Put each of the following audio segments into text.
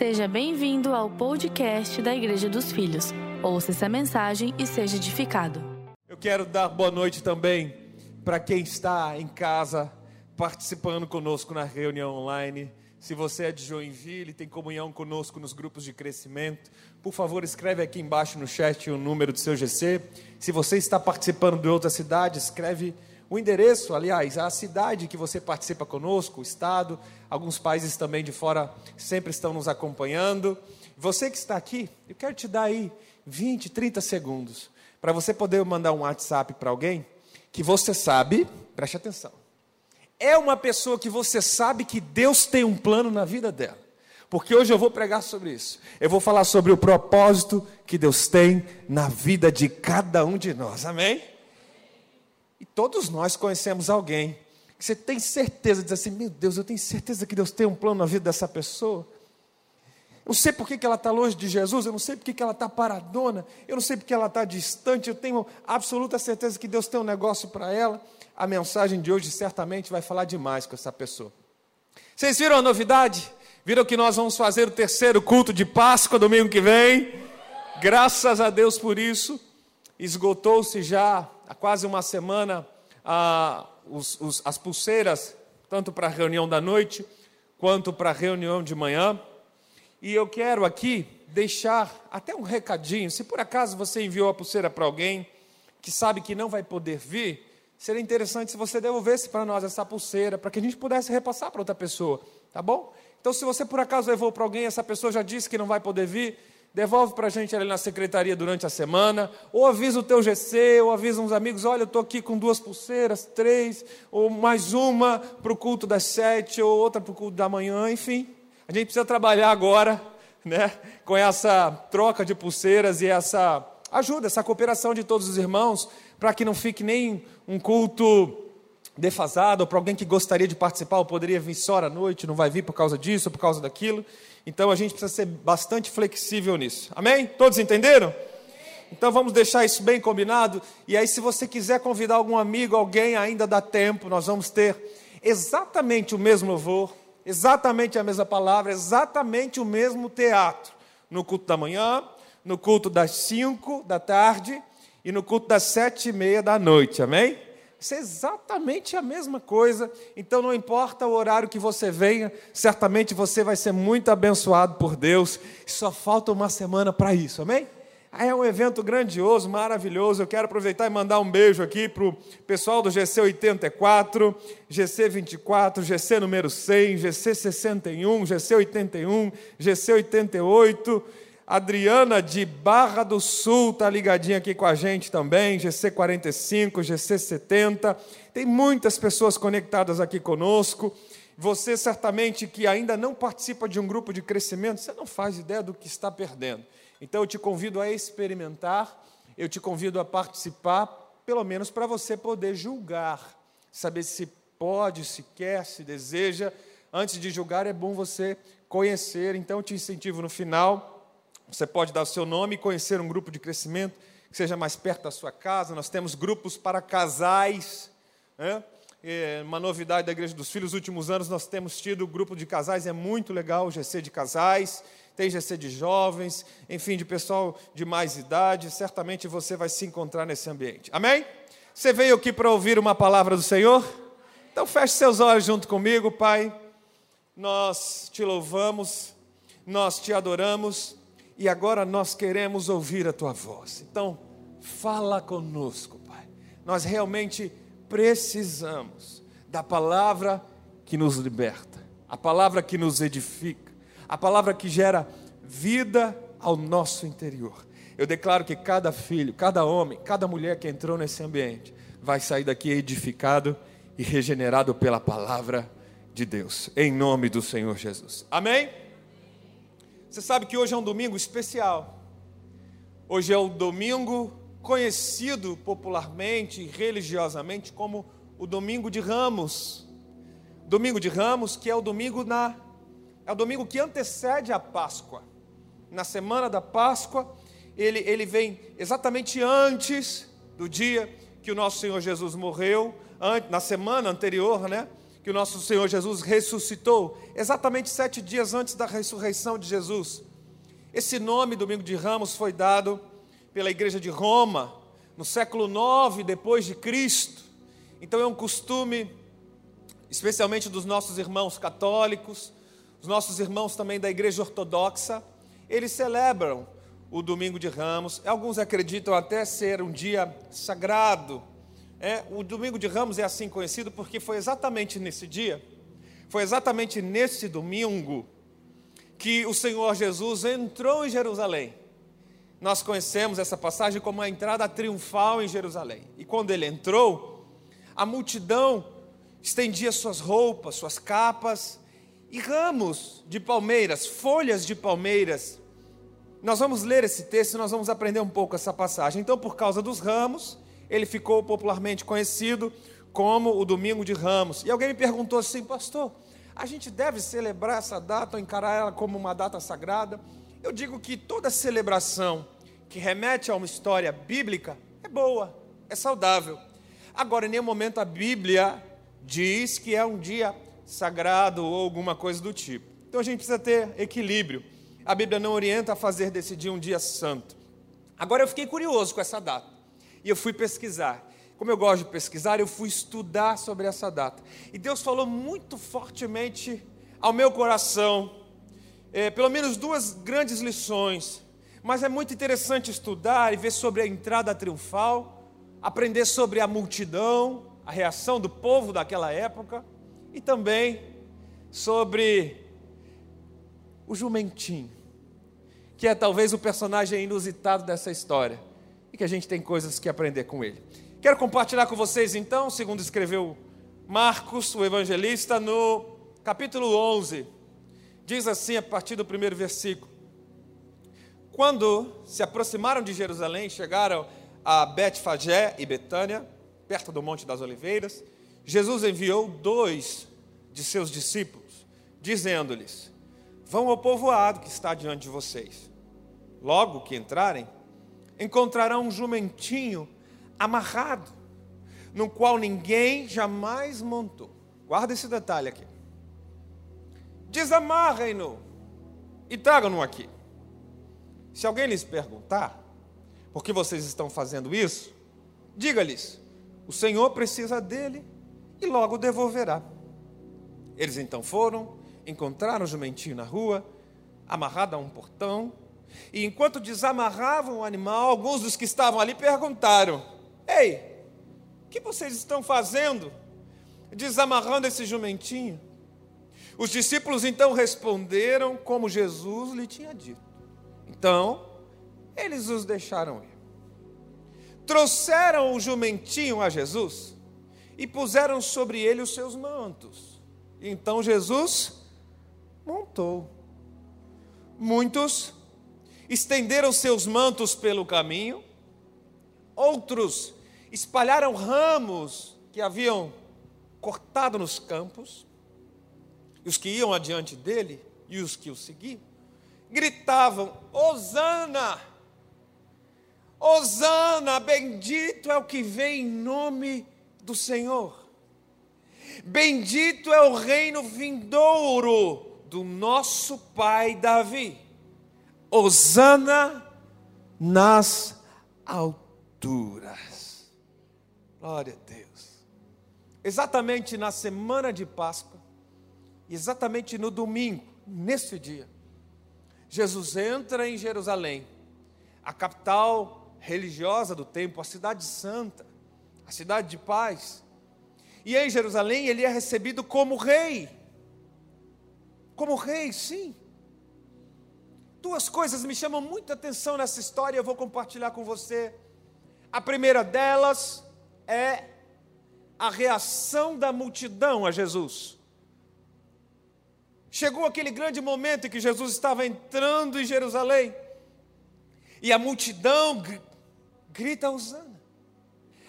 Seja bem-vindo ao podcast da Igreja dos Filhos. Ouça essa mensagem e seja edificado. Eu quero dar boa noite também para quem está em casa participando conosco na reunião online. Se você é de Joinville, tem comunhão conosco nos grupos de crescimento, por favor, escreve aqui embaixo no chat o número do seu GC. Se você está participando de outra cidade, escreve o endereço, aliás, a cidade que você participa conosco, o estado, alguns países também de fora sempre estão nos acompanhando. Você que está aqui, eu quero te dar aí 20, 30 segundos para você poder mandar um WhatsApp para alguém que você sabe, preste atenção, é uma pessoa que você sabe que Deus tem um plano na vida dela. Porque hoje eu vou pregar sobre isso. Eu vou falar sobre o propósito que Deus tem na vida de cada um de nós. Amém? E todos nós conhecemos alguém que você tem certeza, diz assim: Meu Deus, eu tenho certeza que Deus tem um plano na vida dessa pessoa. Eu não sei por que ela está longe de Jesus, eu não sei por que ela está paradona, eu não sei porque ela está distante, eu tenho absoluta certeza que Deus tem um negócio para ela. A mensagem de hoje certamente vai falar demais com essa pessoa. Vocês viram a novidade? Viram que nós vamos fazer o terceiro culto de Páscoa domingo que vem? Graças a Deus por isso. Esgotou-se já há quase uma semana ah, os, os, as pulseiras, tanto para a reunião da noite quanto para a reunião de manhã. E eu quero aqui deixar até um recadinho. Se por acaso você enviou a pulseira para alguém que sabe que não vai poder vir, seria interessante se você devolvesse para nós essa pulseira, para que a gente pudesse repassar para outra pessoa, tá bom? Então, se você por acaso levou para alguém, essa pessoa já disse que não vai poder vir, devolve para a gente ali na secretaria durante a semana, ou avisa o teu GC, ou avisa uns amigos, olha, eu estou aqui com duas pulseiras, três, ou mais uma para o culto das sete, ou outra para o culto da manhã, enfim. A gente precisa trabalhar agora, né, com essa troca de pulseiras e essa ajuda, essa cooperação de todos os irmãos, para que não fique nem um culto defasado, ou para alguém que gostaria de participar, ou poderia vir só à noite, não vai vir por causa disso, ou por causa daquilo. Então a gente precisa ser bastante flexível nisso. Amém? Todos entenderam? Então vamos deixar isso bem combinado. E aí, se você quiser convidar algum amigo, alguém, ainda dá tempo. Nós vamos ter exatamente o mesmo louvor, exatamente a mesma palavra, exatamente o mesmo teatro no culto da manhã, no culto das cinco da tarde e no culto das sete e meia da noite. Amém? Isso é exatamente a mesma coisa. Então não importa o horário que você venha, certamente você vai ser muito abençoado por Deus. Só falta uma semana para isso, amém? É um evento grandioso, maravilhoso. Eu quero aproveitar e mandar um beijo aqui para o pessoal do GC 84, GC 24, GC número 100, GC 61, GC 81, GC 88. Adriana de Barra do Sul está ligadinha aqui com a gente também, GC 45, GC 70. Tem muitas pessoas conectadas aqui conosco. Você certamente que ainda não participa de um grupo de crescimento, você não faz ideia do que está perdendo. Então eu te convido a experimentar, eu te convido a participar, pelo menos para você poder julgar, saber se pode, se quer, se deseja. Antes de julgar é bom você conhecer, então eu te incentivo no final. Você pode dar o seu nome e conhecer um grupo de crescimento que seja mais perto da sua casa. Nós temos grupos para casais. Né? É uma novidade da Igreja dos Filhos, nos últimos anos nós temos tido grupo de casais, é muito legal o GC de casais tem GC de jovens, enfim, de pessoal de mais idade, certamente você vai se encontrar nesse ambiente. Amém? Você veio aqui para ouvir uma palavra do Senhor? Então feche seus olhos junto comigo, Pai. Nós te louvamos, nós te adoramos e agora nós queremos ouvir a tua voz. Então, fala conosco, Pai. Nós realmente precisamos da palavra que nos liberta, a palavra que nos edifica a palavra que gera vida ao nosso interior. Eu declaro que cada filho, cada homem, cada mulher que entrou nesse ambiente vai sair daqui edificado e regenerado pela palavra de Deus, em nome do Senhor Jesus. Amém? Você sabe que hoje é um domingo especial. Hoje é o domingo conhecido popularmente religiosamente como o domingo de Ramos. Domingo de Ramos, que é o domingo na é o domingo que antecede a Páscoa. Na semana da Páscoa, ele, ele vem exatamente antes do dia que o nosso Senhor Jesus morreu, na semana anterior, né? Que o nosso Senhor Jesus ressuscitou, exatamente sete dias antes da ressurreição de Jesus. Esse nome, Domingo de Ramos, foi dado pela Igreja de Roma no século IX depois de Cristo. Então é um costume, especialmente dos nossos irmãos católicos, os nossos irmãos também da Igreja Ortodoxa, eles celebram o Domingo de Ramos. Alguns acreditam até ser um dia sagrado. É, o Domingo de Ramos é assim conhecido porque foi exatamente nesse dia, foi exatamente nesse domingo que o Senhor Jesus entrou em Jerusalém. Nós conhecemos essa passagem como a entrada triunfal em Jerusalém. E quando ele entrou, a multidão estendia suas roupas, suas capas e ramos de palmeiras, folhas de palmeiras. Nós vamos ler esse texto e nós vamos aprender um pouco essa passagem. Então, por causa dos ramos, ele ficou popularmente conhecido como o Domingo de Ramos. E alguém me perguntou assim, pastor, a gente deve celebrar essa data ou encarar ela como uma data sagrada? Eu digo que toda celebração que remete a uma história bíblica é boa, é saudável. Agora, em nenhum momento a Bíblia diz que é um dia sagrado ou alguma coisa do tipo. Então a gente precisa ter equilíbrio. A Bíblia não orienta a fazer desse dia um dia santo. Agora eu fiquei curioso com essa data e eu fui pesquisar como eu gosto de pesquisar, eu fui estudar sobre essa data. E Deus falou muito fortemente ao meu coração, é, pelo menos duas grandes lições. Mas é muito interessante estudar e ver sobre a entrada triunfal, aprender sobre a multidão, a reação do povo daquela época, e também sobre o jumentinho, que é talvez o personagem inusitado dessa história, que a gente tem coisas que aprender com ele. Quero compartilhar com vocês então, segundo escreveu Marcos, o evangelista, no capítulo 11. Diz assim a partir do primeiro versículo: Quando se aproximaram de Jerusalém, chegaram a Betfagé e Betânia, perto do Monte das Oliveiras, Jesus enviou dois de seus discípulos, dizendo-lhes: Vão ao povoado que está diante de vocês. Logo que entrarem, encontrarão um jumentinho amarrado, no qual ninguém jamais montou. Guarda esse detalhe aqui. Desamarrem-no e tragam-no aqui. Se alguém lhes perguntar por que vocês estão fazendo isso, diga-lhes: o Senhor precisa dele e logo devolverá. Eles então foram, encontraram o jumentinho na rua, amarrado a um portão, e enquanto desamarravam o animal, alguns dos que estavam ali perguntaram: Ei, o que vocês estão fazendo? Desamarrando esse jumentinho. Os discípulos então responderam como Jesus lhe tinha dito. Então, eles os deixaram ir. Trouxeram o jumentinho a Jesus e puseram sobre ele os seus mantos. Então Jesus montou. Muitos estenderam seus mantos pelo caminho, outros espalharam ramos que haviam cortado nos campos, e os que iam adiante dele e os que o seguiam, gritavam: Hosana! Hosana, bendito é o que vem em nome do Senhor. Bendito é o reino vindouro do nosso pai Davi. Hosana nas alturas. Glória a Deus. Exatamente na semana de Páscoa, exatamente no domingo, nesse dia, Jesus entra em Jerusalém, a capital religiosa do tempo, a cidade santa, a cidade de paz. E em Jerusalém ele é recebido como rei. Como rei, sim. Duas coisas me chamam muita atenção nessa história, eu vou compartilhar com você. A primeira delas é a reação da multidão a Jesus. Chegou aquele grande momento em que Jesus estava entrando em Jerusalém e a multidão grita Osana.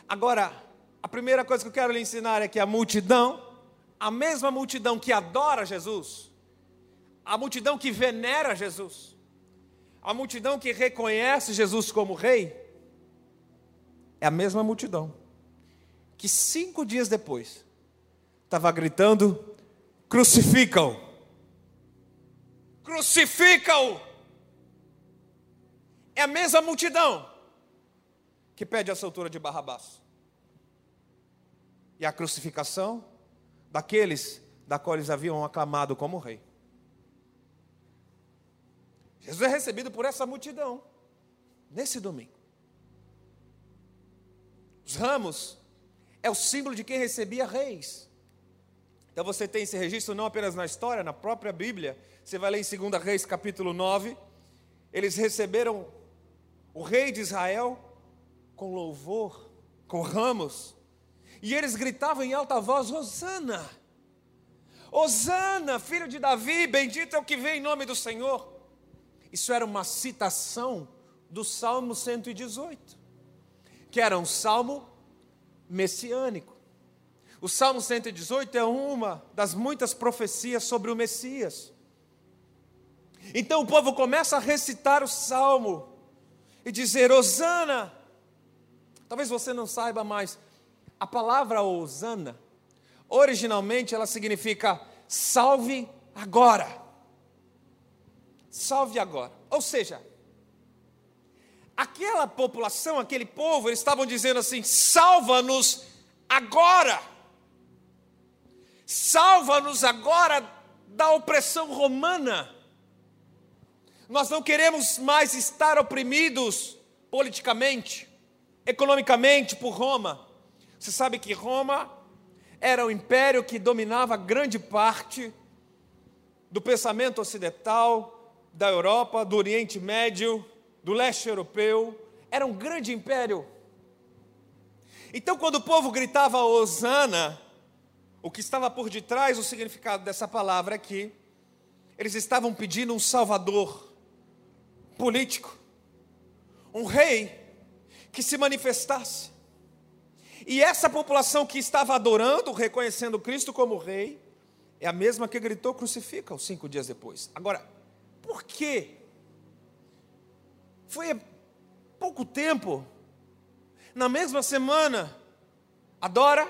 Agora, a primeira coisa que eu quero lhe ensinar é que a multidão, a mesma multidão que adora Jesus, a multidão que venera Jesus, a multidão que reconhece Jesus como rei, é a mesma multidão que cinco dias depois estava gritando: crucificam! Crucificam! É a mesma multidão que pede a soltura de Barrabás. E a crucificação daqueles da qual eles haviam aclamado como rei. Jesus é recebido por essa multidão nesse domingo. Os ramos é o símbolo de quem recebia reis. Então você tem esse registro não apenas na história, na própria Bíblia. Você vai ler em 2 Reis, capítulo 9. Eles receberam o rei de Israel com louvor, com ramos. E eles gritavam em alta voz: Hosana! Hosana, filho de Davi, bendito é o que vem em nome do Senhor. Isso era uma citação do Salmo 118, que era um salmo messiânico. O Salmo 118 é uma das muitas profecias sobre o Messias. Então o povo começa a recitar o salmo e dizer: Hosana. Talvez você não saiba, mas a palavra Hosana, originalmente ela significa salve agora. Salve agora. Ou seja, aquela população, aquele povo, eles estavam dizendo assim: salva-nos agora. Salva-nos agora da opressão romana. Nós não queremos mais estar oprimidos politicamente, economicamente por Roma. Você sabe que Roma era o império que dominava grande parte do pensamento ocidental, da Europa, do Oriente Médio, do leste europeu. Era um grande império. Então, quando o povo gritava Osana, o que estava por detrás, o significado dessa palavra aqui, eles estavam pedindo um salvador político, um rei que se manifestasse. E essa população que estava adorando, reconhecendo Cristo como rei, é a mesma que gritou crucifica os cinco dias depois. Agora, por quê? Foi há pouco tempo, na mesma semana, adora,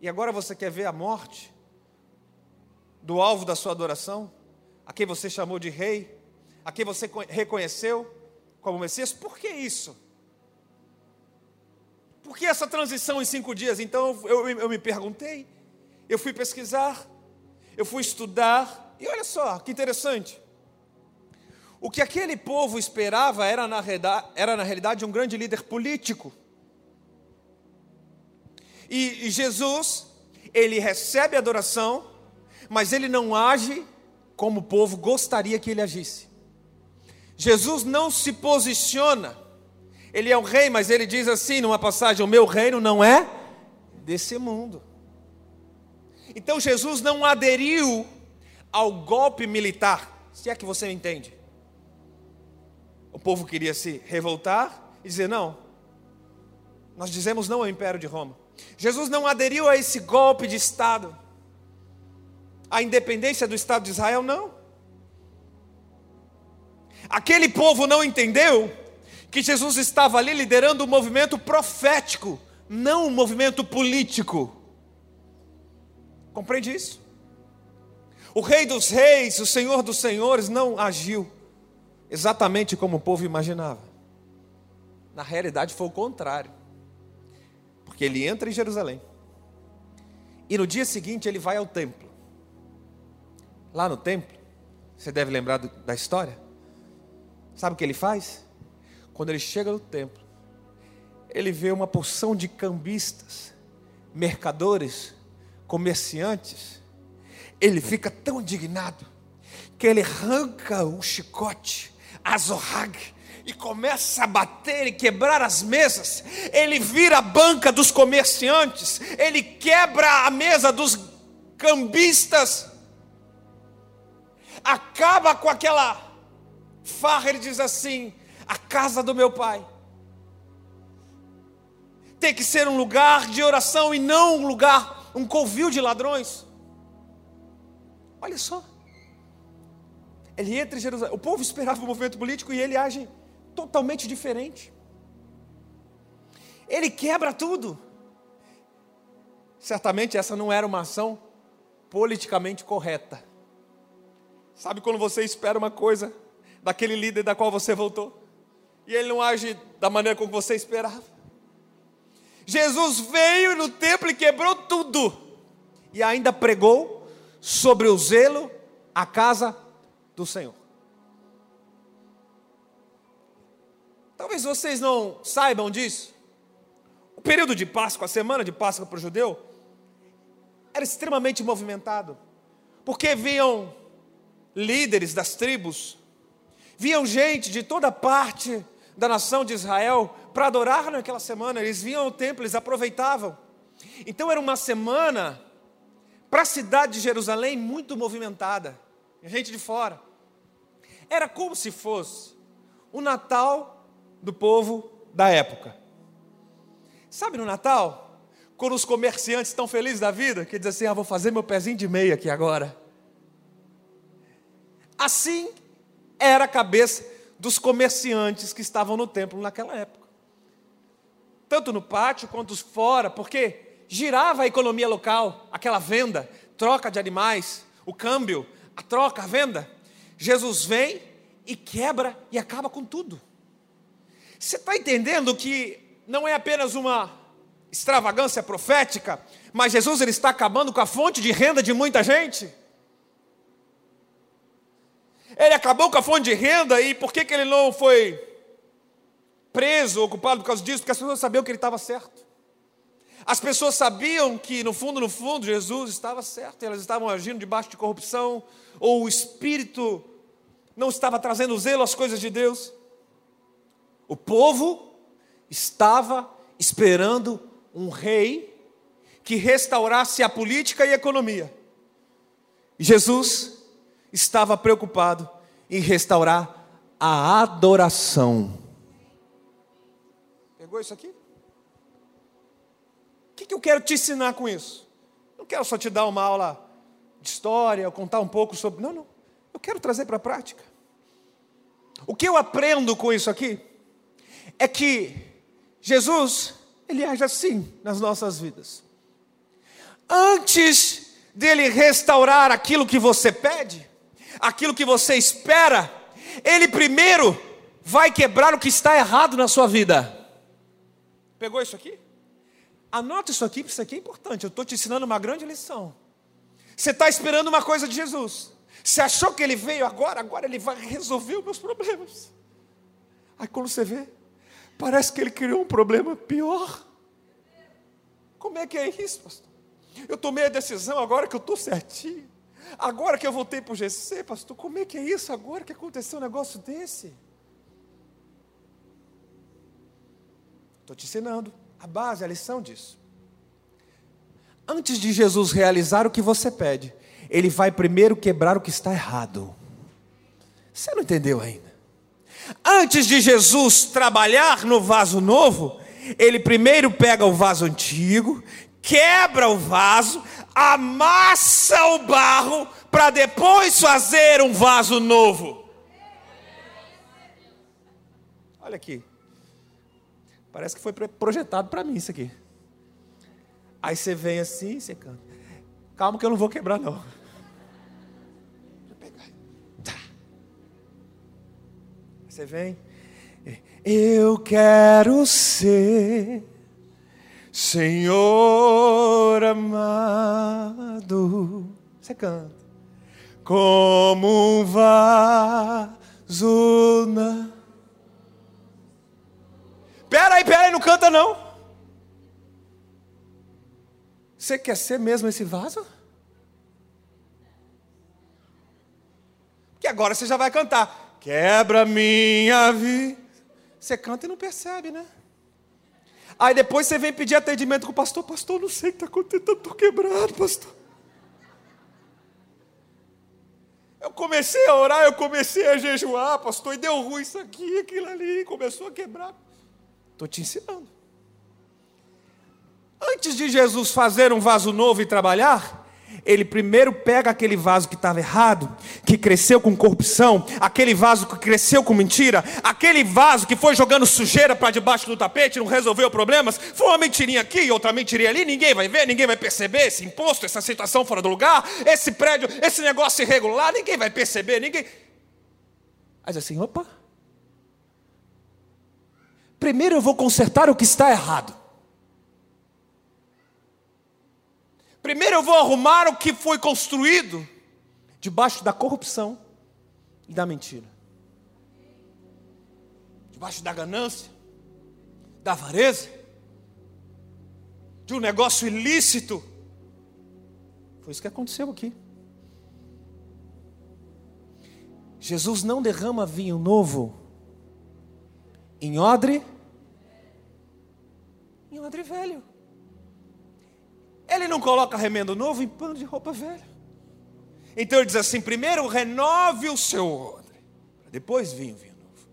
e agora você quer ver a morte do alvo da sua adoração, a quem você chamou de rei, a quem você reconheceu como Messias. Por que isso? Por que essa transição em cinco dias? Então eu, eu, me perguntei, eu fui pesquisar, eu fui estudar, e olha só que interessante. O que aquele povo esperava era na, era, na realidade, um grande líder político. E, Jesus, ele recebe adoração, mas ele não age como o povo gostaria que ele agisse. Jesus não se posiciona. Ele é o rei, mas ele diz assim numa passagem: O meu reino não é desse mundo. Então Jesus não aderiu ao golpe militar, se é que você entende. O povo queria se revoltar e dizer: Não, nós dizemos não ao império de Roma. Jesus não aderiu a esse golpe de Estado, a independência do Estado de Israel, não. Aquele povo não entendeu que Jesus estava ali liderando um movimento profético, não um movimento político. Compreende isso? O Rei dos Reis, o Senhor dos Senhores, não agiu exatamente como o povo imaginava. Na realidade, foi o contrário. Porque ele entra em Jerusalém. E no dia seguinte ele vai ao templo. Lá no templo, você deve lembrar da história Sabe o que ele faz? Quando ele chega no templo, ele vê uma porção de cambistas, mercadores, comerciantes. Ele fica tão indignado que ele arranca um chicote, azorrague, e começa a bater e quebrar as mesas. Ele vira a banca dos comerciantes, ele quebra a mesa dos cambistas, acaba com aquela farra, ele diz assim: a casa do meu pai tem que ser um lugar de oração e não um lugar, um covil de ladrões. Olha só. Ele entra em Jerusalém. O povo esperava o movimento político e ele age totalmente diferente. Ele quebra tudo. certamente essa não era uma ação politicamente correta. Sabe quando você espera uma coisa daquele líder da qual você voltou e ele não age da maneira como você esperava? Jesus veio no templo e quebrou tudo e ainda pregou sobre o zelo a casa do Senhor. Talvez vocês não saibam disso. O período de Páscoa, a semana de Páscoa para o judeu, era extremamente movimentado, porque viam líderes das tribos, viam gente de toda parte da nação de Israel para adorar naquela semana, eles vinham ao templo, eles aproveitavam. Então era uma semana para a cidade de Jerusalém muito movimentada, gente de fora. Era como se fosse o Natal do povo da época. Sabe no Natal? Quando os comerciantes estão felizes da vida, que dizem assim: ah, vou fazer meu pezinho de meia aqui agora. Assim era a cabeça dos comerciantes que estavam no templo naquela época. Tanto no pátio quanto fora, porque girava a economia local, aquela venda, troca de animais, o câmbio, a troca, a venda. Jesus vem e quebra e acaba com tudo. Você está entendendo que não é apenas uma extravagância profética, mas Jesus ele está acabando com a fonte de renda de muita gente. Ele acabou com a fonte de renda e por que, que ele não foi preso, ocupado por causa disso? Porque as pessoas sabiam que ele estava certo. As pessoas sabiam que, no fundo, no fundo, Jesus estava certo, elas estavam agindo debaixo de corrupção, ou o Espírito não estava trazendo zelo às coisas de Deus. O povo estava esperando um rei que restaurasse a política e a economia. E Jesus estava preocupado em restaurar a adoração. Pegou isso aqui? Que, eu quero te ensinar com isso? Não quero só te dar uma aula de história, contar um pouco sobre. Não, não. Eu quero trazer para a prática. O que eu aprendo com isso aqui é que Jesus ele age assim nas nossas vidas. Antes dele restaurar aquilo que você pede, aquilo que você espera, ele primeiro vai quebrar o que está errado na sua vida. Pegou isso aqui? Anota isso aqui, porque isso aqui é importante. Eu estou te ensinando uma grande lição. Você está esperando uma coisa de Jesus. Você achou que ele veio agora, agora ele vai resolver os meus problemas. Aí quando você vê, Parece que ele criou um problema pior. Como é que é isso, pastor? Eu tomei a decisão agora que eu estou certinho. Agora que eu voltei para o GC, pastor, como é que é isso agora que aconteceu um negócio desse? Estou te ensinando a base, a lição disso. Antes de Jesus realizar o que você pede, ele vai primeiro quebrar o que está errado. Você não entendeu ainda? Antes de Jesus trabalhar no vaso novo, ele primeiro pega o vaso antigo, quebra o vaso, amassa o barro, para depois fazer um vaso novo. Olha aqui. Parece que foi projetado para mim isso aqui. Aí você vem assim, você canta. Calma que eu não vou quebrar não. Você vem. Eu quero ser Senhor amado. Você canta. Como um vaso na. Pera aí, pera aí, não canta não. Você quer ser mesmo esse vaso? Que agora você já vai cantar. Quebra minha vida. Você canta e não percebe, né? Aí depois você vem pedir atendimento com o pastor. Pastor, não sei o que está acontecendo, estou quebrado, pastor. Eu comecei a orar, eu comecei a jejuar, pastor, e deu ruim isso aqui, aquilo ali, começou a quebrar. Estou te ensinando. Antes de Jesus fazer um vaso novo e trabalhar, Ele primeiro pega aquele vaso que estava errado, que cresceu com corrupção, aquele vaso que cresceu com mentira, aquele vaso que foi jogando sujeira para debaixo do tapete, não resolveu problemas, foi uma mentirinha aqui e outra mentirinha ali, ninguém vai ver, ninguém vai perceber esse imposto, essa situação fora do lugar, esse prédio, esse negócio irregular, ninguém vai perceber, ninguém. Mas assim, opa. Primeiro eu vou consertar o que está errado. Primeiro eu vou arrumar o que foi construído debaixo da corrupção e da mentira. Debaixo da ganância, da avareza, de um negócio ilícito. Foi isso que aconteceu aqui. Jesus não derrama vinho novo em odre, em odre velho. Ele não coloca remendo novo em pano de roupa velha. Então ele diz assim: primeiro renove o seu odre, depois vinho, vinho novo.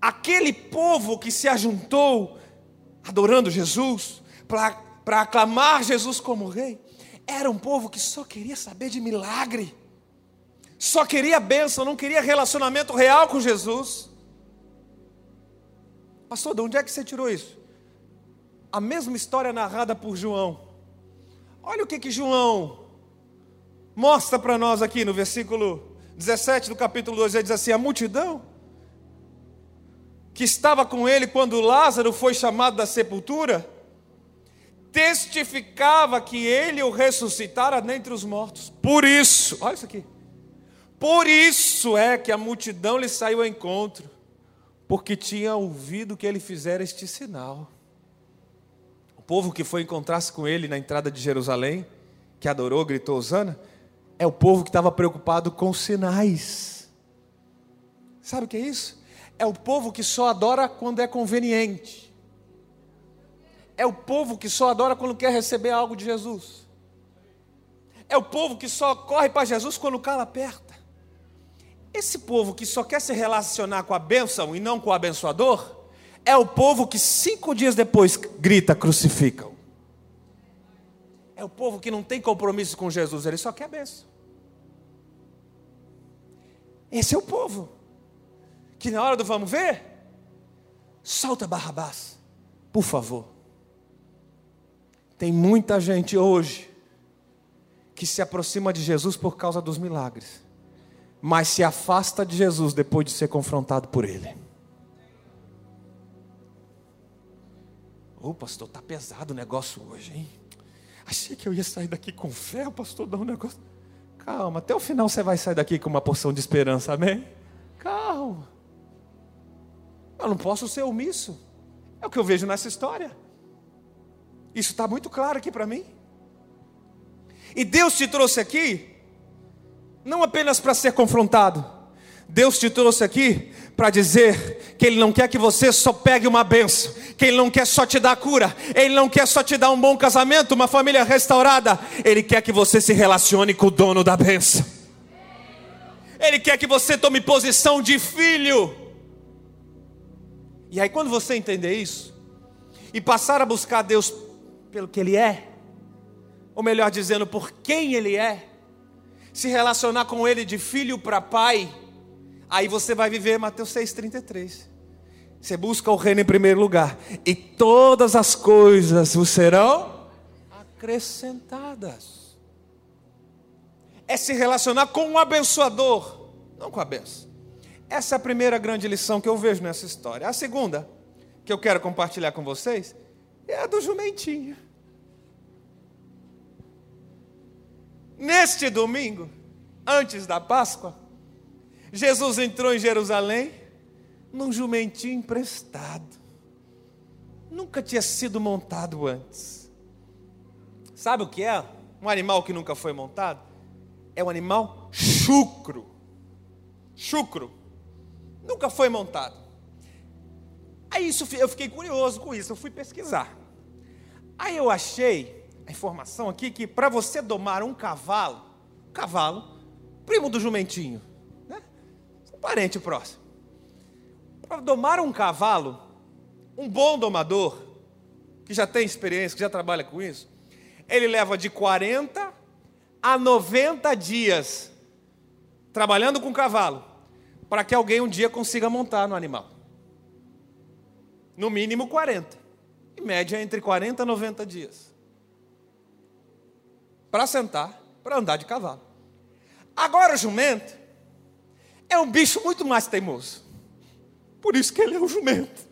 Aquele povo que se ajuntou adorando Jesus, para aclamar Jesus como rei, era um povo que só queria saber de milagre, só queria bênção, não queria relacionamento real com Jesus. Pastor, de onde é que você tirou isso? a mesma história narrada por João. Olha o que que João mostra para nós aqui no versículo 17 do capítulo 2, ele diz assim: a multidão que estava com ele quando Lázaro foi chamado da sepultura, testificava que ele o ressuscitara dentre os mortos. Por isso, olha isso aqui. Por isso é que a multidão lhe saiu ao encontro, porque tinha ouvido que ele fizera este sinal povo que foi encontrar-se com ele na entrada de Jerusalém, que adorou, gritou Osana, é o povo que estava preocupado com sinais. Sabe o que é isso? É o povo que só adora quando é conveniente. É o povo que só adora quando quer receber algo de Jesus. É o povo que só corre para Jesus quando o calo aperta. Esse povo que só quer se relacionar com a bênção e não com o abençoador, é o povo que cinco dias depois grita: crucificam. É o povo que não tem compromisso com Jesus, ele só quer a benção. Esse é o povo que na hora do vamos ver, solta Barrabás, por favor. Tem muita gente hoje que se aproxima de Jesus por causa dos milagres, mas se afasta de Jesus depois de ser confrontado por ele. Ô pastor, tá pesado o negócio hoje, hein? Achei que eu ia sair daqui com fé, o pastor dá um negócio. Calma, até o final você vai sair daqui com uma porção de esperança, amém? Calma. Eu não posso ser omisso. É o que eu vejo nessa história. Isso está muito claro aqui para mim. E Deus te trouxe aqui, não apenas para ser confrontado, Deus te trouxe aqui para dizer que Ele não quer que você só pegue uma benção, que Ele não quer só te dar cura, Ele não quer só te dar um bom casamento, uma família restaurada, Ele quer que você se relacione com o dono da benção. Ele quer que você tome posição de filho. E aí, quando você entender isso, e passar a buscar Deus pelo que Ele é, ou melhor dizendo, por quem Ele é, se relacionar com Ele de filho para pai, Aí você vai viver Mateus 6,33. Você busca o reino em primeiro lugar, e todas as coisas vos serão acrescentadas. É se relacionar com um abençoador, não com a benção. Essa é a primeira grande lição que eu vejo nessa história. A segunda, que eu quero compartilhar com vocês, é a do jumentinho. Neste domingo, antes da Páscoa, Jesus entrou em Jerusalém num jumentinho emprestado. Nunca tinha sido montado antes. Sabe o que é? Um animal que nunca foi montado? É um animal chucro. Chucro. Nunca foi montado. Aí isso, eu fiquei curioso com isso, eu fui pesquisar. Aí eu achei a informação aqui que para você domar um cavalo, cavalo, primo do jumentinho, um parente próximo. Para domar um cavalo, um bom domador que já tem experiência, que já trabalha com isso, ele leva de 40 a 90 dias trabalhando com cavalo para que alguém um dia consiga montar no animal. No mínimo 40. Em média entre 40 a 90 dias. Para sentar, para andar de cavalo. Agora o jumento é um bicho muito mais teimoso. Por isso que ele é um jumento.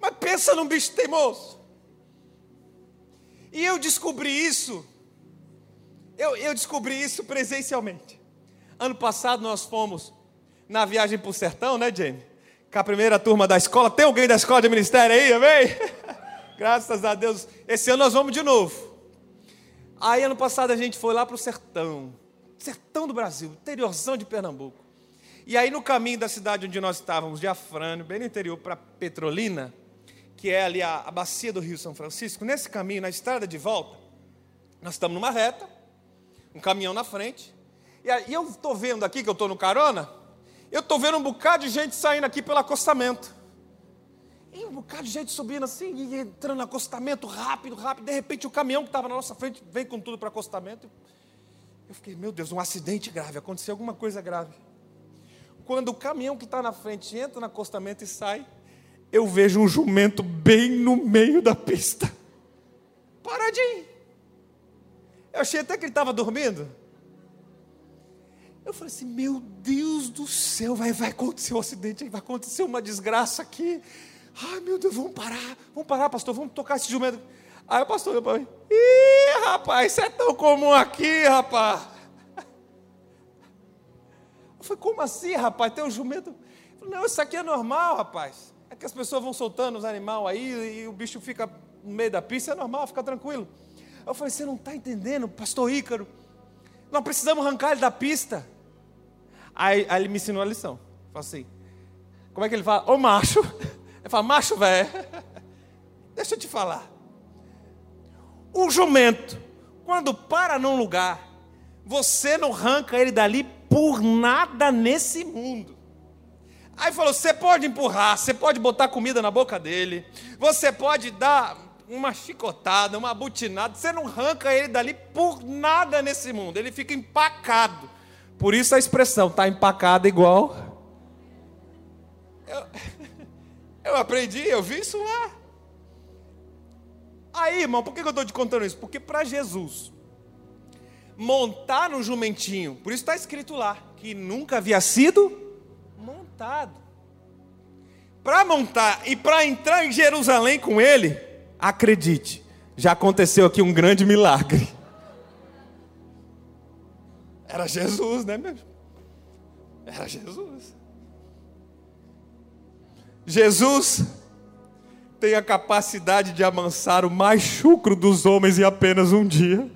Mas pensa num bicho teimoso. E eu descobri isso. Eu, eu descobri isso presencialmente. Ano passado nós fomos na viagem para o sertão, né, Jenny? Com a primeira turma da escola. Tem alguém da escola de ministério aí, amém? Graças a Deus. Esse ano nós vamos de novo. Aí ano passado a gente foi lá para o sertão. Sertão do Brasil, interiorzão de Pernambuco. E aí no caminho da cidade onde nós estávamos, de Afrânio, bem no interior para Petrolina, que é ali a, a bacia do Rio São Francisco, nesse caminho, na estrada de volta, nós estamos numa reta, um caminhão na frente, e aí eu estou vendo aqui que eu estou no carona, eu estou vendo um bocado de gente saindo aqui pelo acostamento. E um bocado de gente subindo assim, e entrando no acostamento rápido, rápido. De repente o caminhão que estava na nossa frente vem com tudo para acostamento. Eu fiquei, meu Deus, um acidente grave, aconteceu alguma coisa grave. Quando o caminhão que está na frente entra no acostamento e sai, eu vejo um jumento bem no meio da pista. Paradinho. Eu achei até que ele estava dormindo. Eu falei assim, meu Deus do céu, vai, vai acontecer um acidente, vai acontecer uma desgraça aqui. Ai meu Deus, vamos parar, vamos parar, pastor, vamos tocar esse jumento. Aí o pastor olhou para mim, ih, rapaz, isso é tão comum aqui, rapaz. Eu falei, como assim, rapaz? Tem um jumento? Falei, não, isso aqui é normal, rapaz. É que as pessoas vão soltando os animais aí e o bicho fica no meio da pista, é normal, fica tranquilo. Eu falei, você não está entendendo, pastor Ícaro? Nós precisamos arrancar ele da pista. Aí, aí ele me ensinou a lição. Falei assim, como é que ele fala? Ô macho. Ele fala, macho velho. Deixa eu te falar. O jumento, quando para num lugar, você não arranca ele dali por nada nesse mundo. Aí falou: você pode empurrar, você pode botar comida na boca dele, você pode dar uma chicotada, uma butinada, você não arranca ele dali por nada nesse mundo, ele fica empacado. Por isso a expressão está empacado igual. Eu, eu aprendi, eu vi isso lá. Aí, irmão, por que eu estou te contando isso? Porque para Jesus montar no jumentinho, por isso está escrito lá, que nunca havia sido montado. Para montar e para entrar em Jerusalém com ele, acredite, já aconteceu aqui um grande milagre. Era Jesus, né, meu? Era Jesus. Jesus tem a capacidade de amansar o mais chucro dos homens em apenas um dia.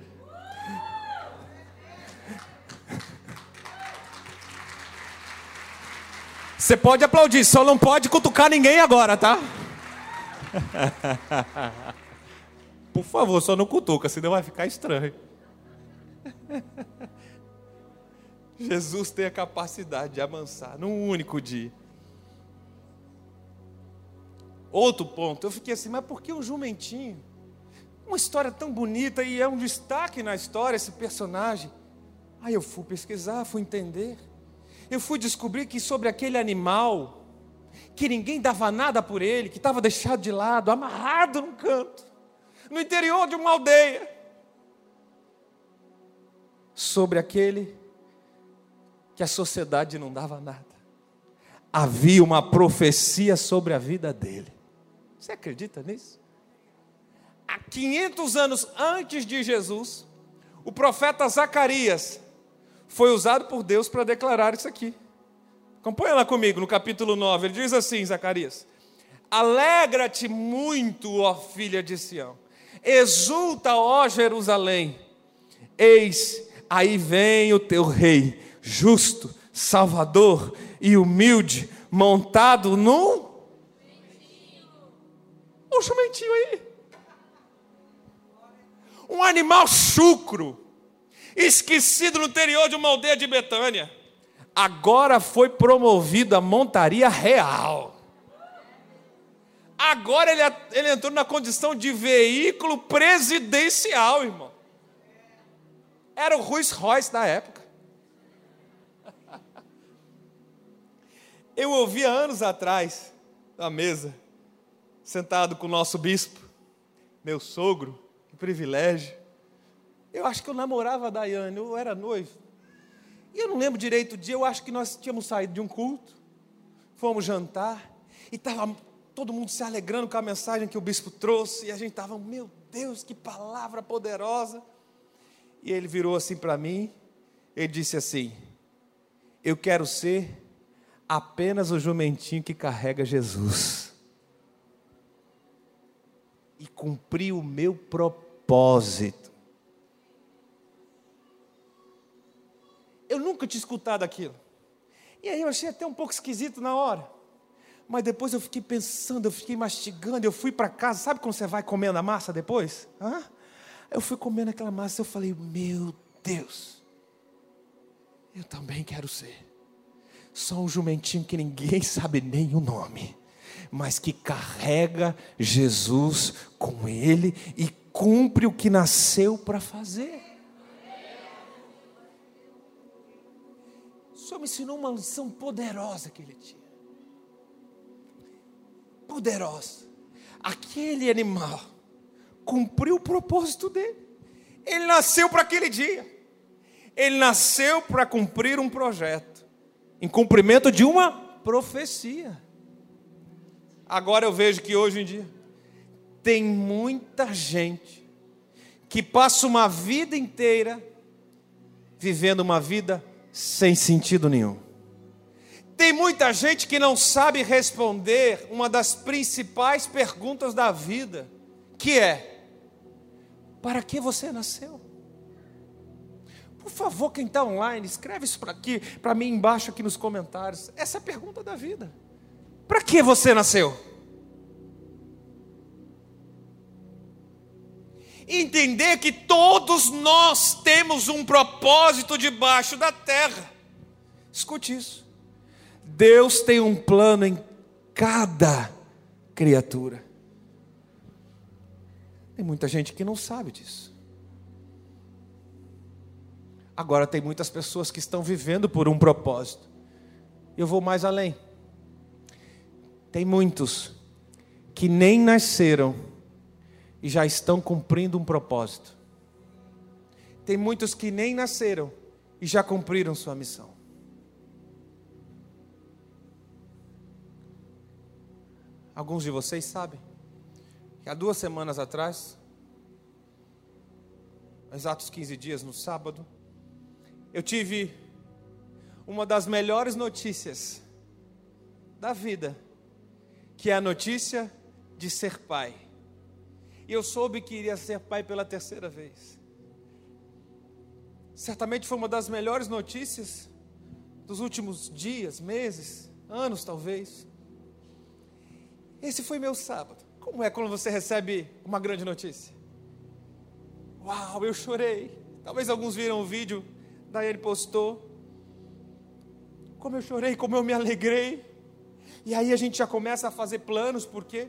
Você pode aplaudir, só não pode cutucar ninguém agora, tá? Por favor, só não cutuca, senão vai ficar estranho. Jesus tem a capacidade de amansar num único dia. Outro ponto, eu fiquei assim, mas por que um jumentinho? Uma história tão bonita e é um destaque na história esse personagem. Aí eu fui pesquisar, fui entender eu fui descobrir que sobre aquele animal, que ninguém dava nada por ele, que estava deixado de lado, amarrado num canto, no interior de uma aldeia, sobre aquele que a sociedade não dava nada. Havia uma profecia sobre a vida dele. Você acredita nisso? Há 500 anos antes de Jesus, o profeta Zacarias foi usado por Deus para declarar isso aqui. Acompanha lá comigo no capítulo 9. Ele diz assim, Zacarias: Alegra-te muito, ó filha de Sião. Exulta, ó Jerusalém. Eis, aí vem o teu rei, justo, salvador e humilde, montado num. Um jumentinho aí. Um animal chucro esquecido no interior de uma aldeia de Betânia. Agora foi promovido a montaria real. Agora ele, ele entrou na condição de veículo presidencial, irmão. Era o Ruiz Royce da época. Eu ouvi anos atrás, na mesa, sentado com o nosso bispo, meu sogro, que privilégio. Eu acho que eu namorava a Daiane, eu era noivo. E eu não lembro direito o dia, eu acho que nós tínhamos saído de um culto, fomos jantar, e estava todo mundo se alegrando com a mensagem que o bispo trouxe, e a gente estava, meu Deus, que palavra poderosa. E ele virou assim para mim, ele disse assim: Eu quero ser apenas o jumentinho que carrega Jesus. E cumprir o meu propósito. Eu nunca tinha escutado aquilo. E aí eu achei até um pouco esquisito na hora. Mas depois eu fiquei pensando, eu fiquei mastigando, eu fui para casa, sabe quando você vai comendo a massa depois? Hã? Eu fui comendo aquela massa e eu falei, meu Deus, eu também quero ser. Só um jumentinho que ninguém sabe nem o nome, mas que carrega Jesus com ele e cumpre o que nasceu para fazer. O Senhor me ensinou uma lição poderosa que ele tinha poderosa. Aquele animal cumpriu o propósito dele. Ele nasceu para aquele dia. Ele nasceu para cumprir um projeto, em cumprimento de uma profecia. Agora eu vejo que hoje em dia tem muita gente que passa uma vida inteira vivendo uma vida sem sentido nenhum. Tem muita gente que não sabe responder uma das principais perguntas da vida, que é: para que você nasceu? Por favor, quem está online, escreve isso para aqui, para mim embaixo aqui nos comentários. Essa é a pergunta da vida. Para que você nasceu? Entender que todos nós temos um propósito debaixo da terra. Escute isso. Deus tem um plano em cada criatura. Tem muita gente que não sabe disso. Agora tem muitas pessoas que estão vivendo por um propósito. Eu vou mais além. Tem muitos que nem nasceram e já estão cumprindo um propósito. Tem muitos que nem nasceram e já cumpriram sua missão. Alguns de vocês sabem que há duas semanas atrás, exatos 15 dias no sábado, eu tive uma das melhores notícias da vida, que é a notícia de ser pai. E eu soube que iria ser pai pela terceira vez. Certamente foi uma das melhores notícias dos últimos dias, meses, anos talvez. Esse foi meu sábado. Como é quando você recebe uma grande notícia? Uau, eu chorei. Talvez alguns viram o vídeo, daí ele postou. Como eu chorei, como eu me alegrei. E aí a gente já começa a fazer planos, porque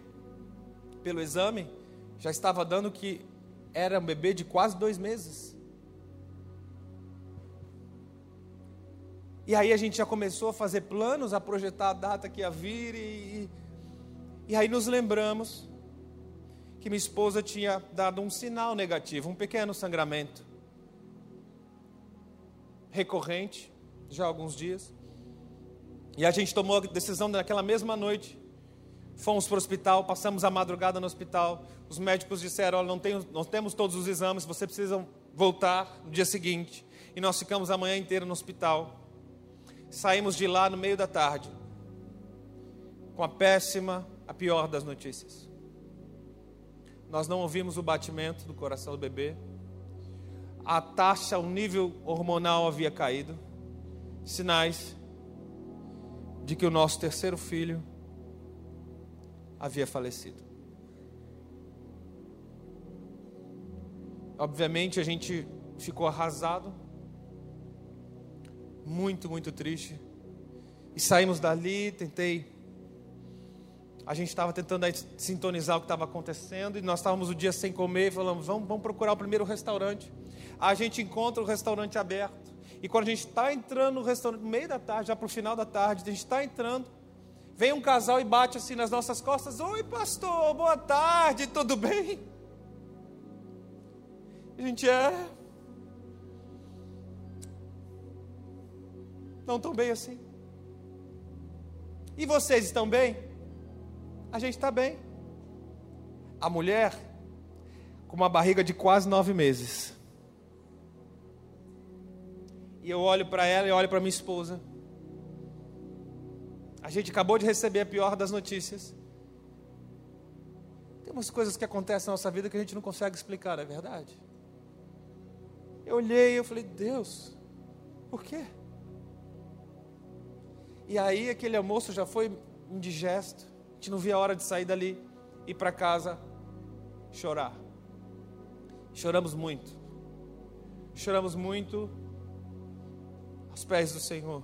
pelo exame já estava dando que era um bebê de quase dois meses. E aí a gente já começou a fazer planos, a projetar a data que ia vir e, e aí nos lembramos que minha esposa tinha dado um sinal negativo, um pequeno sangramento recorrente, já há alguns dias. E a gente tomou a decisão naquela mesma noite. Fomos para o hospital, passamos a madrugada no hospital. Os médicos disseram: Olha, não, tem, não temos todos os exames, você precisa voltar no dia seguinte. E nós ficamos a manhã inteira no hospital. Saímos de lá no meio da tarde, com a péssima a pior das notícias. Nós não ouvimos o batimento do coração do bebê. A taxa, o nível hormonal havia caído. Sinais de que o nosso terceiro filho havia falecido. Obviamente a gente ficou arrasado, muito, muito triste. E saímos dali, tentei A gente estava tentando sintonizar o que estava acontecendo e nós estávamos o dia sem comer e falamos: vamos, vamos procurar o primeiro restaurante. A gente encontra o restaurante aberto. E quando a gente está entrando no restaurante, no meio da tarde, já para o final da tarde, a gente está entrando, vem um casal e bate assim nas nossas costas: Oi, pastor, boa tarde, tudo bem? A gente é. Não tão bem assim. E vocês estão bem? A gente está bem. A mulher, com uma barriga de quase nove meses. E eu olho para ela e olho para minha esposa. A gente acabou de receber a pior das notícias. Tem umas coisas que acontecem na nossa vida que a gente não consegue explicar, é verdade? Eu olhei e eu falei, Deus, por quê? E aí aquele almoço já foi indigesto. A gente não via a hora de sair dali, ir para casa, chorar. Choramos muito. Choramos muito aos pés do Senhor.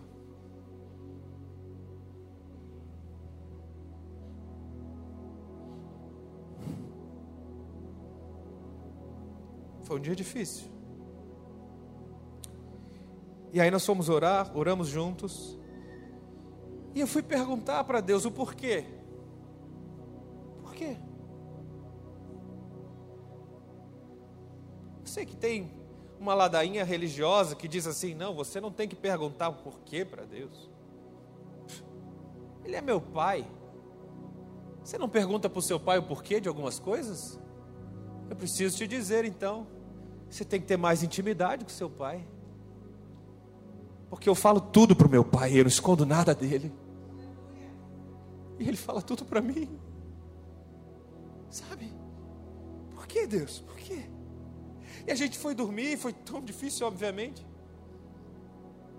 Foi um dia difícil. E aí nós fomos orar, oramos juntos. E eu fui perguntar para Deus o porquê. Por quê? Eu sei que tem uma ladainha religiosa que diz assim: não, você não tem que perguntar o porquê para Deus. Ele é meu pai. Você não pergunta para o seu pai o porquê de algumas coisas? Eu preciso te dizer então, você tem que ter mais intimidade com seu pai. Porque eu falo tudo para o meu pai, eu não escondo nada dele. E ele fala tudo para mim. Sabe? Por que Deus? Por quê? E a gente foi dormir, foi tão difícil, obviamente.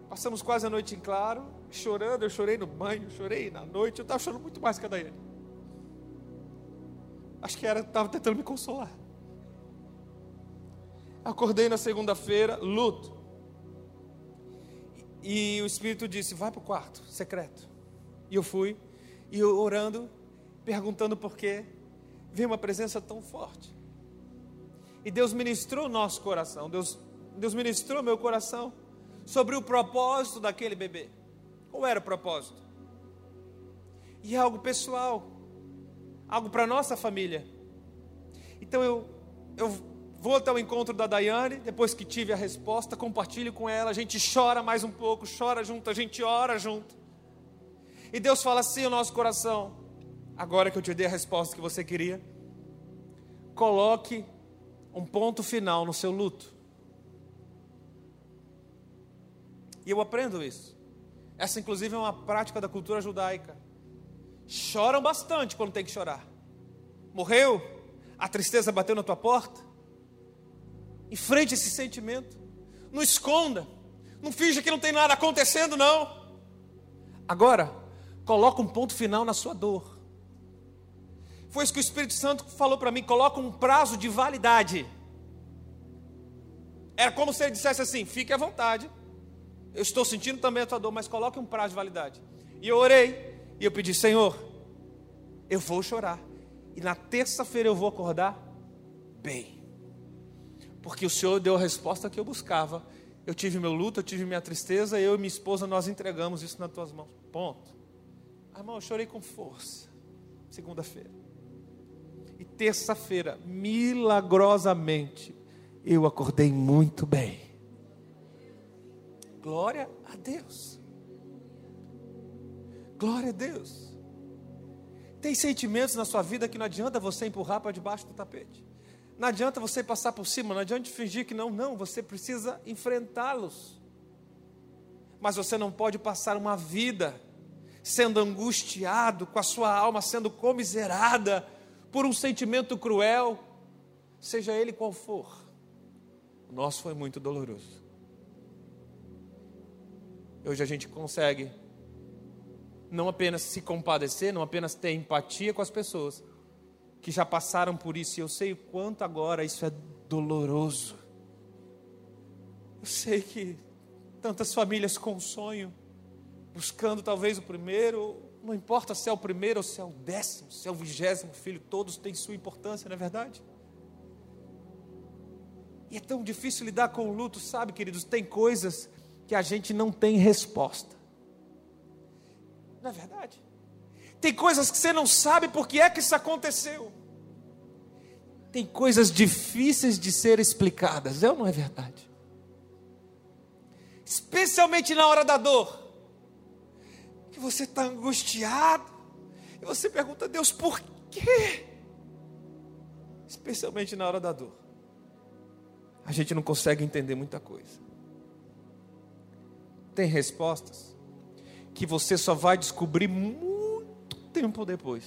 Passamos quase a noite em claro, chorando. Eu chorei no banho, chorei na noite. Eu estava chorando muito mais que a Daiane. Acho que era, estava tentando me consolar. Acordei na segunda-feira, luto. E o Espírito disse: Vai para o quarto, secreto. E eu fui, e eu orando, perguntando por quê. Veio uma presença tão forte. E Deus ministrou nosso coração, Deus, Deus ministrou meu coração sobre o propósito daquele bebê. Qual era o propósito? E é algo pessoal, algo para nossa família. Então eu, eu vou até o encontro da Daiane, depois que tive a resposta, compartilho com ela, a gente chora mais um pouco, chora junto, a gente ora junto. E Deus fala assim ao nosso coração: agora que eu te dei a resposta que você queria, coloque um ponto final no seu luto. E eu aprendo isso. Essa, inclusive, é uma prática da cultura judaica. Choram bastante quando tem que chorar. Morreu? A tristeza bateu na tua porta? Enfrente esse sentimento. Não esconda. Não finja que não tem nada acontecendo, não. Agora, coloca um ponto final na sua dor. Foi isso que o Espírito Santo falou para mim: coloca um prazo de validade. Era como se ele dissesse assim: fique à vontade. Eu estou sentindo também a tua dor, mas coloque um prazo de validade. E eu orei, e eu pedi: Senhor, eu vou chorar. E na terça-feira eu vou acordar bem. Porque o Senhor deu a resposta que eu buscava. Eu tive meu luto, eu tive minha tristeza, eu e minha esposa nós entregamos isso nas tuas mãos. Ponto. Irmão, eu chorei com força. Segunda-feira. Terça-feira, milagrosamente, eu acordei muito bem. Glória a Deus. Glória a Deus. Tem sentimentos na sua vida que não adianta você empurrar para debaixo do tapete. Não adianta você passar por cima, não adianta fingir que não, não, você precisa enfrentá-los. Mas você não pode passar uma vida sendo angustiado, com a sua alma sendo comiserada, por um sentimento cruel, seja ele qual for. O nosso foi muito doloroso. Hoje a gente consegue não apenas se compadecer, não apenas ter empatia com as pessoas que já passaram por isso, e eu sei o quanto agora isso é doloroso. Eu sei que tantas famílias com sonho buscando talvez o primeiro, não importa se é o primeiro ou se é o décimo, se é o vigésimo filho, todos têm sua importância, não é verdade? E é tão difícil lidar com o luto, sabe, queridos? Tem coisas que a gente não tem resposta. Não é verdade? Tem coisas que você não sabe por que é que isso aconteceu. Tem coisas difíceis de ser explicadas, é ou não é verdade? Especialmente na hora da dor que você está angustiado, e você pergunta a Deus por quê? Especialmente na hora da dor. A gente não consegue entender muita coisa. Tem respostas que você só vai descobrir muito tempo depois.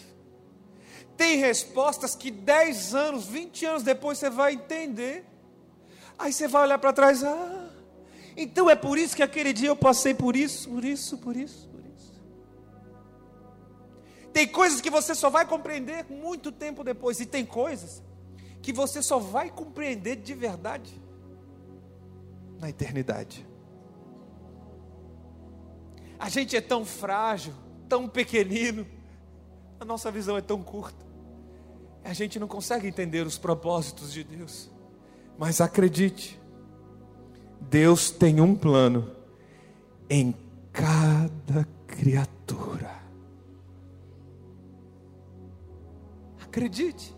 Tem respostas que 10 anos, 20 anos depois você vai entender. Aí você vai olhar para trás, ah, então é por isso que aquele dia eu passei por isso, por isso, por isso. Tem coisas que você só vai compreender muito tempo depois, e tem coisas que você só vai compreender de verdade na eternidade. A gente é tão frágil, tão pequenino, a nossa visão é tão curta. A gente não consegue entender os propósitos de Deus. Mas acredite, Deus tem um plano em cada criatura. Acredite.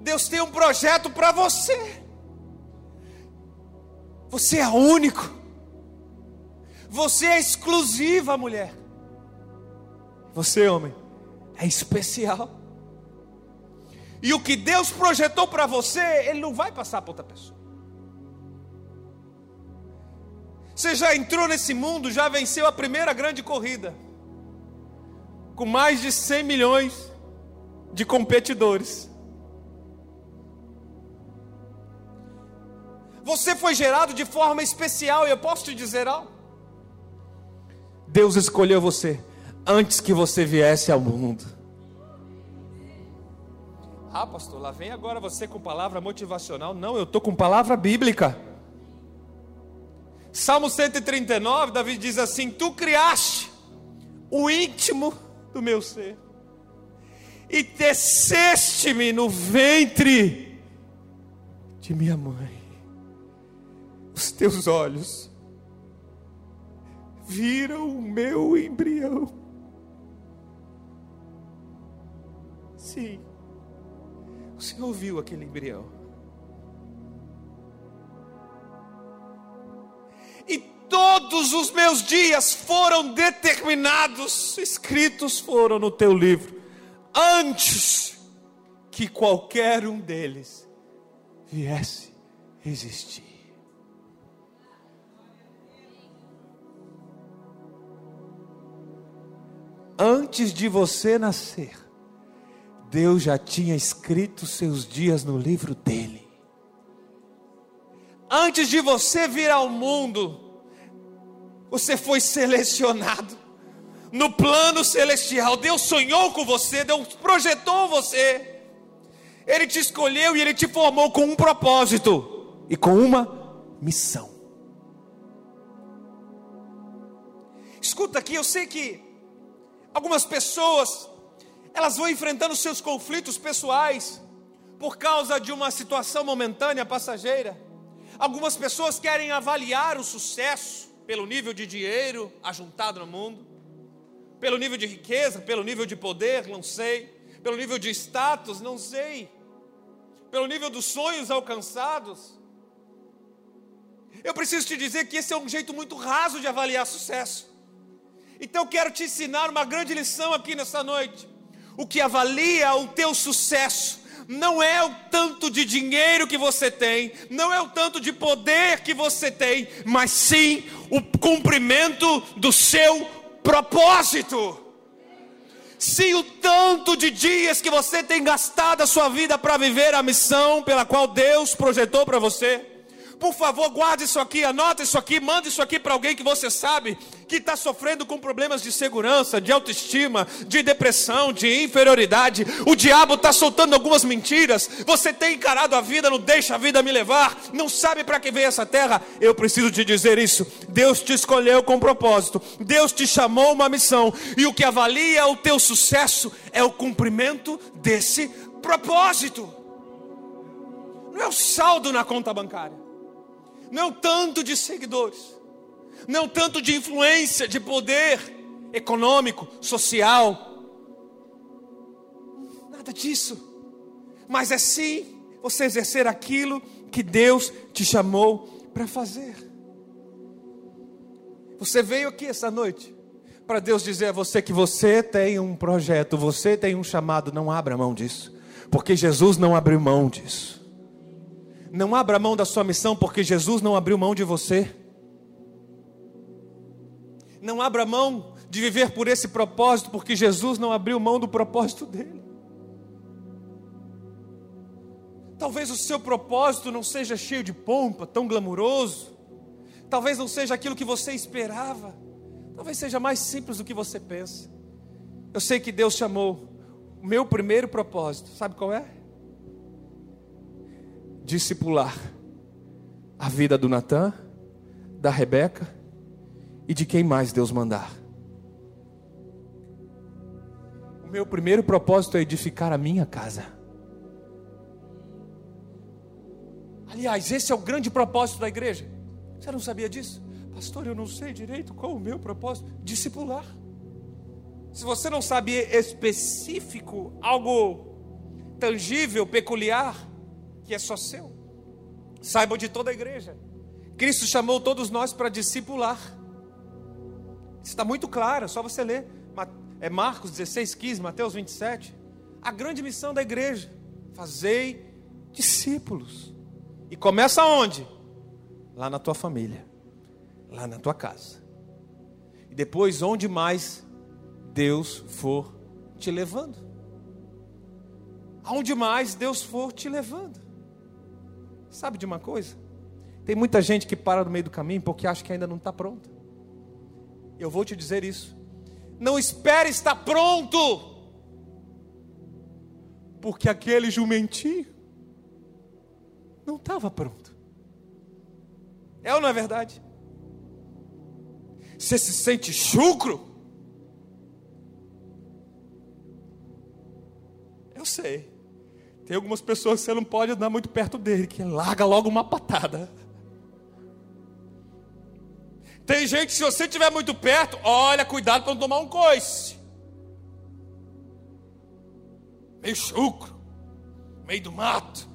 Deus tem um projeto para você. Você é único. Você é exclusiva, mulher. Você, homem, é especial. E o que Deus projetou para você, Ele não vai passar para outra pessoa. Você já entrou nesse mundo, já venceu a primeira grande corrida, com mais de 100 milhões de competidores. Você foi gerado de forma especial, e eu posso te dizer algo. Deus escolheu você antes que você viesse ao mundo. Ah, pastor, lá vem agora você com palavra motivacional. Não, eu estou com palavra bíblica. Salmo 139, Davi diz assim: Tu criaste o íntimo do meu ser e teceste-me no ventre de minha mãe. Os teus olhos viram o meu embrião. Sim, o Senhor viu aquele embrião. E todos os meus dias foram determinados, escritos foram no teu livro antes que qualquer um deles viesse existir. Antes de você nascer, Deus já tinha escrito seus dias no livro dele. Antes de você vir ao mundo, você foi selecionado no plano celestial. Deus sonhou com você, Deus projetou você. Ele te escolheu e ele te formou com um propósito e com uma missão. Escuta aqui, eu sei que algumas pessoas elas vão enfrentando seus conflitos pessoais por causa de uma situação momentânea, passageira. Algumas pessoas querem avaliar o sucesso pelo nível de dinheiro ajuntado no mundo pelo nível de riqueza, pelo nível de poder, não sei, pelo nível de status, não sei, pelo nível dos sonhos alcançados. Eu preciso te dizer que esse é um jeito muito raso de avaliar sucesso. Então eu quero te ensinar uma grande lição aqui nessa noite. O que avalia o teu sucesso não é o tanto de dinheiro que você tem, não é o tanto de poder que você tem, mas sim o cumprimento do seu propósito. Se o tanto de dias que você tem gastado a sua vida para viver a missão pela qual Deus projetou para você, Por favor, guarde isso aqui, anota isso aqui, manda isso aqui para alguém que você sabe que está sofrendo com problemas de segurança, de autoestima, de depressão, de inferioridade. O diabo está soltando algumas mentiras. Você tem encarado a vida, não deixa a vida me levar, não sabe para que veio essa terra. Eu preciso te dizer isso. Deus te escolheu com propósito, Deus te chamou uma missão, e o que avalia o teu sucesso é o cumprimento desse propósito. Não é o saldo na conta bancária, não tanto de seguidores, não tanto de influência, de poder econômico, social, nada disso, mas é sim você exercer aquilo que Deus te chamou para fazer. Você veio aqui essa noite para Deus dizer a você que você tem um projeto, você tem um chamado, não abra mão disso, porque Jesus não abriu mão disso. Não abra mão da sua missão, porque Jesus não abriu mão de você. Não abra mão de viver por esse propósito, porque Jesus não abriu mão do propósito dele. Talvez o seu propósito não seja cheio de pompa, tão glamuroso. Talvez não seja aquilo que você esperava. Talvez seja mais simples do que você pensa. Eu sei que Deus chamou o meu primeiro propósito, sabe qual é? Discipular a vida do Natan, da Rebeca e de quem mais Deus mandar. O meu primeiro propósito é edificar a minha casa. Aliás, esse é o grande propósito da igreja. Você não sabia disso? Pastor, eu não sei direito qual o meu propósito. Discipular. Se você não sabe específico, algo tangível, peculiar, que é só seu. Saiba de toda a igreja. Cristo chamou todos nós para discipular. Está muito claro, é só você ler. É Marcos 16, 15, Mateus 27. A grande missão da igreja: fazei discípulos. E começa onde? Lá na tua família, lá na tua casa. E depois, onde mais Deus for te levando. Aonde mais Deus for te levando. Sabe de uma coisa? Tem muita gente que para no meio do caminho porque acha que ainda não está pronto. Eu vou te dizer isso. Não espere estar pronto, porque aquele jumentinho não estava pronto. É ou não é verdade? Você se sente chucro? Eu sei. Tem algumas pessoas que você não pode andar muito perto dele, que larga logo uma patada. Tem gente que se você estiver muito perto, olha, cuidado para não tomar um coice. Meio chucro, meio do mato.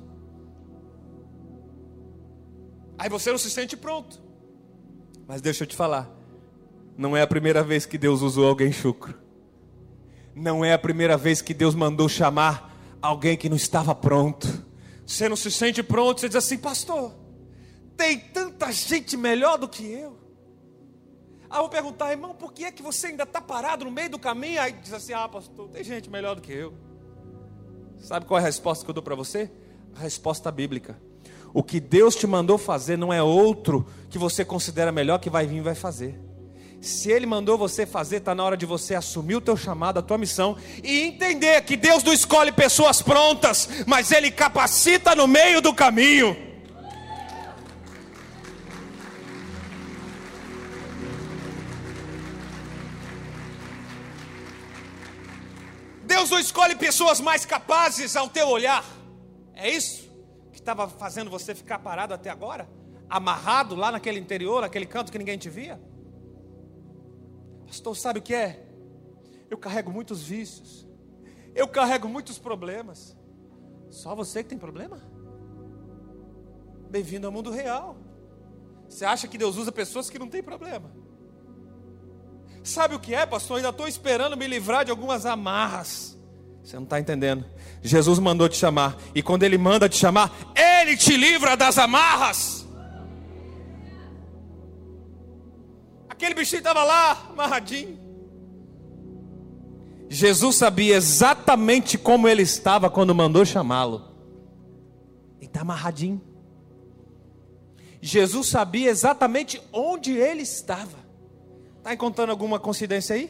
Aí você não se sente pronto. Mas deixa eu te falar, não é a primeira vez que Deus usou alguém chucro. Não é a primeira vez que Deus mandou chamar alguém que não estava pronto. Você não se sente pronto, você diz assim, pastor, tem tanta gente melhor do que eu. Aí eu vou perguntar, irmão, por que é que você ainda está parado no meio do caminho? Aí diz assim, ah, pastor, tem gente melhor do que eu. Sabe qual é a resposta que eu dou para você? A resposta bíblica. O que Deus te mandou fazer não é outro que você considera melhor que vai vir e vai fazer. Se Ele mandou você fazer, está na hora de você assumir o teu chamado, a tua missão e entender que Deus não escolhe pessoas prontas, mas Ele capacita no meio do caminho. Deus não escolhe pessoas mais capazes ao teu olhar. É isso que estava fazendo você ficar parado até agora? Amarrado lá naquele interior, naquele canto que ninguém te via? Pastor, sabe o que é? Eu carrego muitos vícios. Eu carrego muitos problemas. Só você que tem problema? Bem-vindo ao mundo real. Você acha que Deus usa pessoas que não têm problema? Sabe o que é, pastor? Eu ainda estou esperando me livrar de algumas amarras. Você não está entendendo. Jesus mandou te chamar. E quando Ele manda te chamar, Ele te livra das amarras. Aquele bichinho estava lá, amarradinho. Jesus sabia exatamente como ele estava quando mandou chamá-lo. Ele está amarradinho. Jesus sabia exatamente onde ele estava. Está encontrando alguma coincidência aí?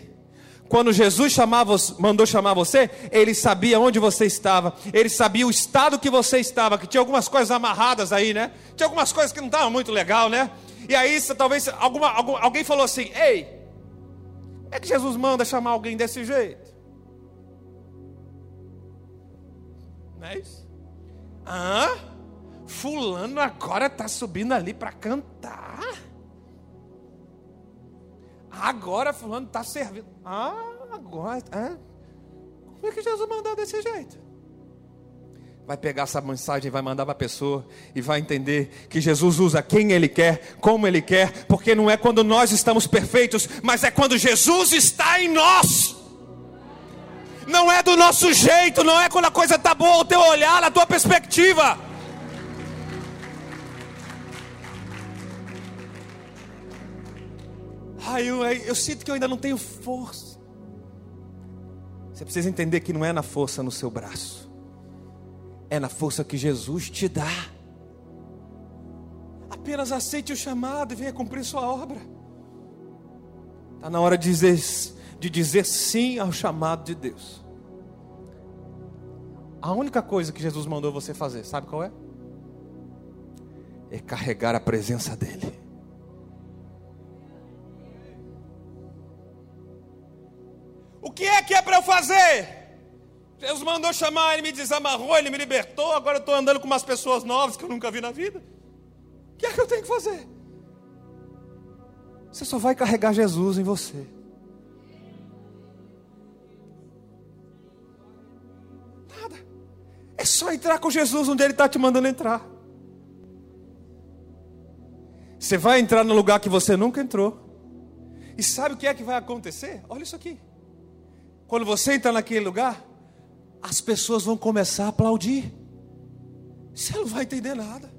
Quando Jesus chamava, mandou chamar você, ele sabia onde você estava, ele sabia o estado que você estava, que tinha algumas coisas amarradas aí, né? Tinha algumas coisas que não estavam muito legal, né? E aí, talvez alguma, algum, alguém falou assim: Ei, é que Jesus manda chamar alguém desse jeito? Não é isso? Ah, Fulano agora está subindo ali para cantar. Agora Fulano está servindo. Ah, agora. Como é que Jesus mandou desse jeito? Vai pegar essa mensagem, vai mandar para a pessoa e vai entender que Jesus usa quem Ele quer, como Ele quer, porque não é quando nós estamos perfeitos, mas é quando Jesus está em nós. Não é do nosso jeito, não é quando a coisa está boa, o teu olhar, a tua perspectiva. Ai, eu, eu sinto que eu ainda não tenho força. Você precisa entender que não é na força no seu braço, é na força que Jesus te dá. Apenas aceite o chamado e venha cumprir sua obra. Está na hora de dizer, de dizer sim ao chamado de Deus. A única coisa que Jesus mandou você fazer, sabe qual é? É carregar a presença dEle. O que é que é para eu fazer? Jesus mandou chamar, ele me desamarrou, ele me libertou. Agora eu estou andando com umas pessoas novas que eu nunca vi na vida. O que é que eu tenho que fazer? Você só vai carregar Jesus em você. Nada. É só entrar com Jesus onde Ele está te mandando entrar. Você vai entrar no lugar que você nunca entrou. E sabe o que é que vai acontecer? Olha isso aqui. Quando você entra naquele lugar, as pessoas vão começar a aplaudir. Você não vai entender nada.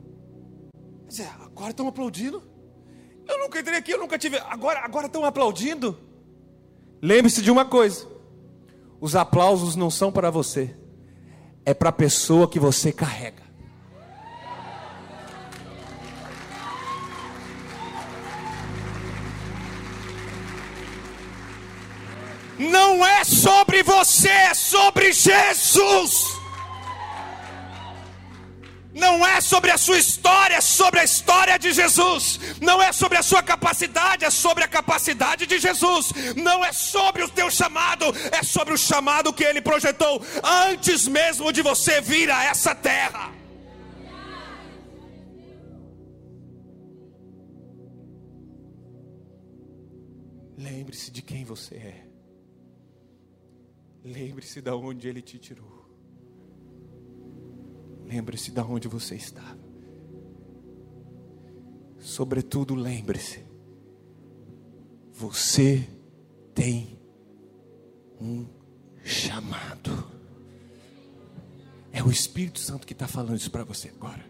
Quer dizer, agora estão aplaudindo. Eu nunca entrei aqui, eu nunca tive. Agora, agora estão aplaudindo. Lembre-se de uma coisa: os aplausos não são para você, é para a pessoa que você carrega. Não é sobre você, é sobre Jesus. Não é sobre a sua história, é sobre a história de Jesus. Não é sobre a sua capacidade, é sobre a capacidade de Jesus. Não é sobre o teu chamado, é sobre o chamado que ele projetou antes mesmo de você vir a essa terra. Lembre-se de quem você é. Lembre-se de onde Ele te tirou. Lembre-se de onde você estava. Sobretudo, lembre-se: você tem um chamado. É o Espírito Santo que está falando isso para você agora.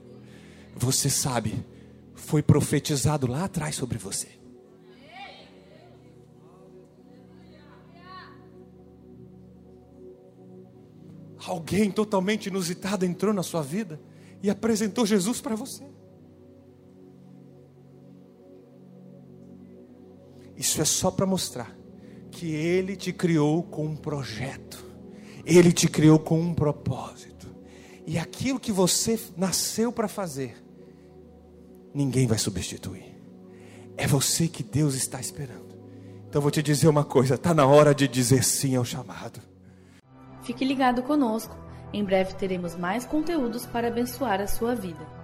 Você sabe, foi profetizado lá atrás sobre você. Alguém totalmente inusitado entrou na sua vida e apresentou Jesus para você. Isso é só para mostrar que Ele te criou com um projeto, Ele te criou com um propósito, e aquilo que você nasceu para fazer, ninguém vai substituir. É você que Deus está esperando. Então vou te dizer uma coisa: está na hora de dizer sim ao chamado. Fique ligado conosco. Em breve teremos mais conteúdos para abençoar a sua vida.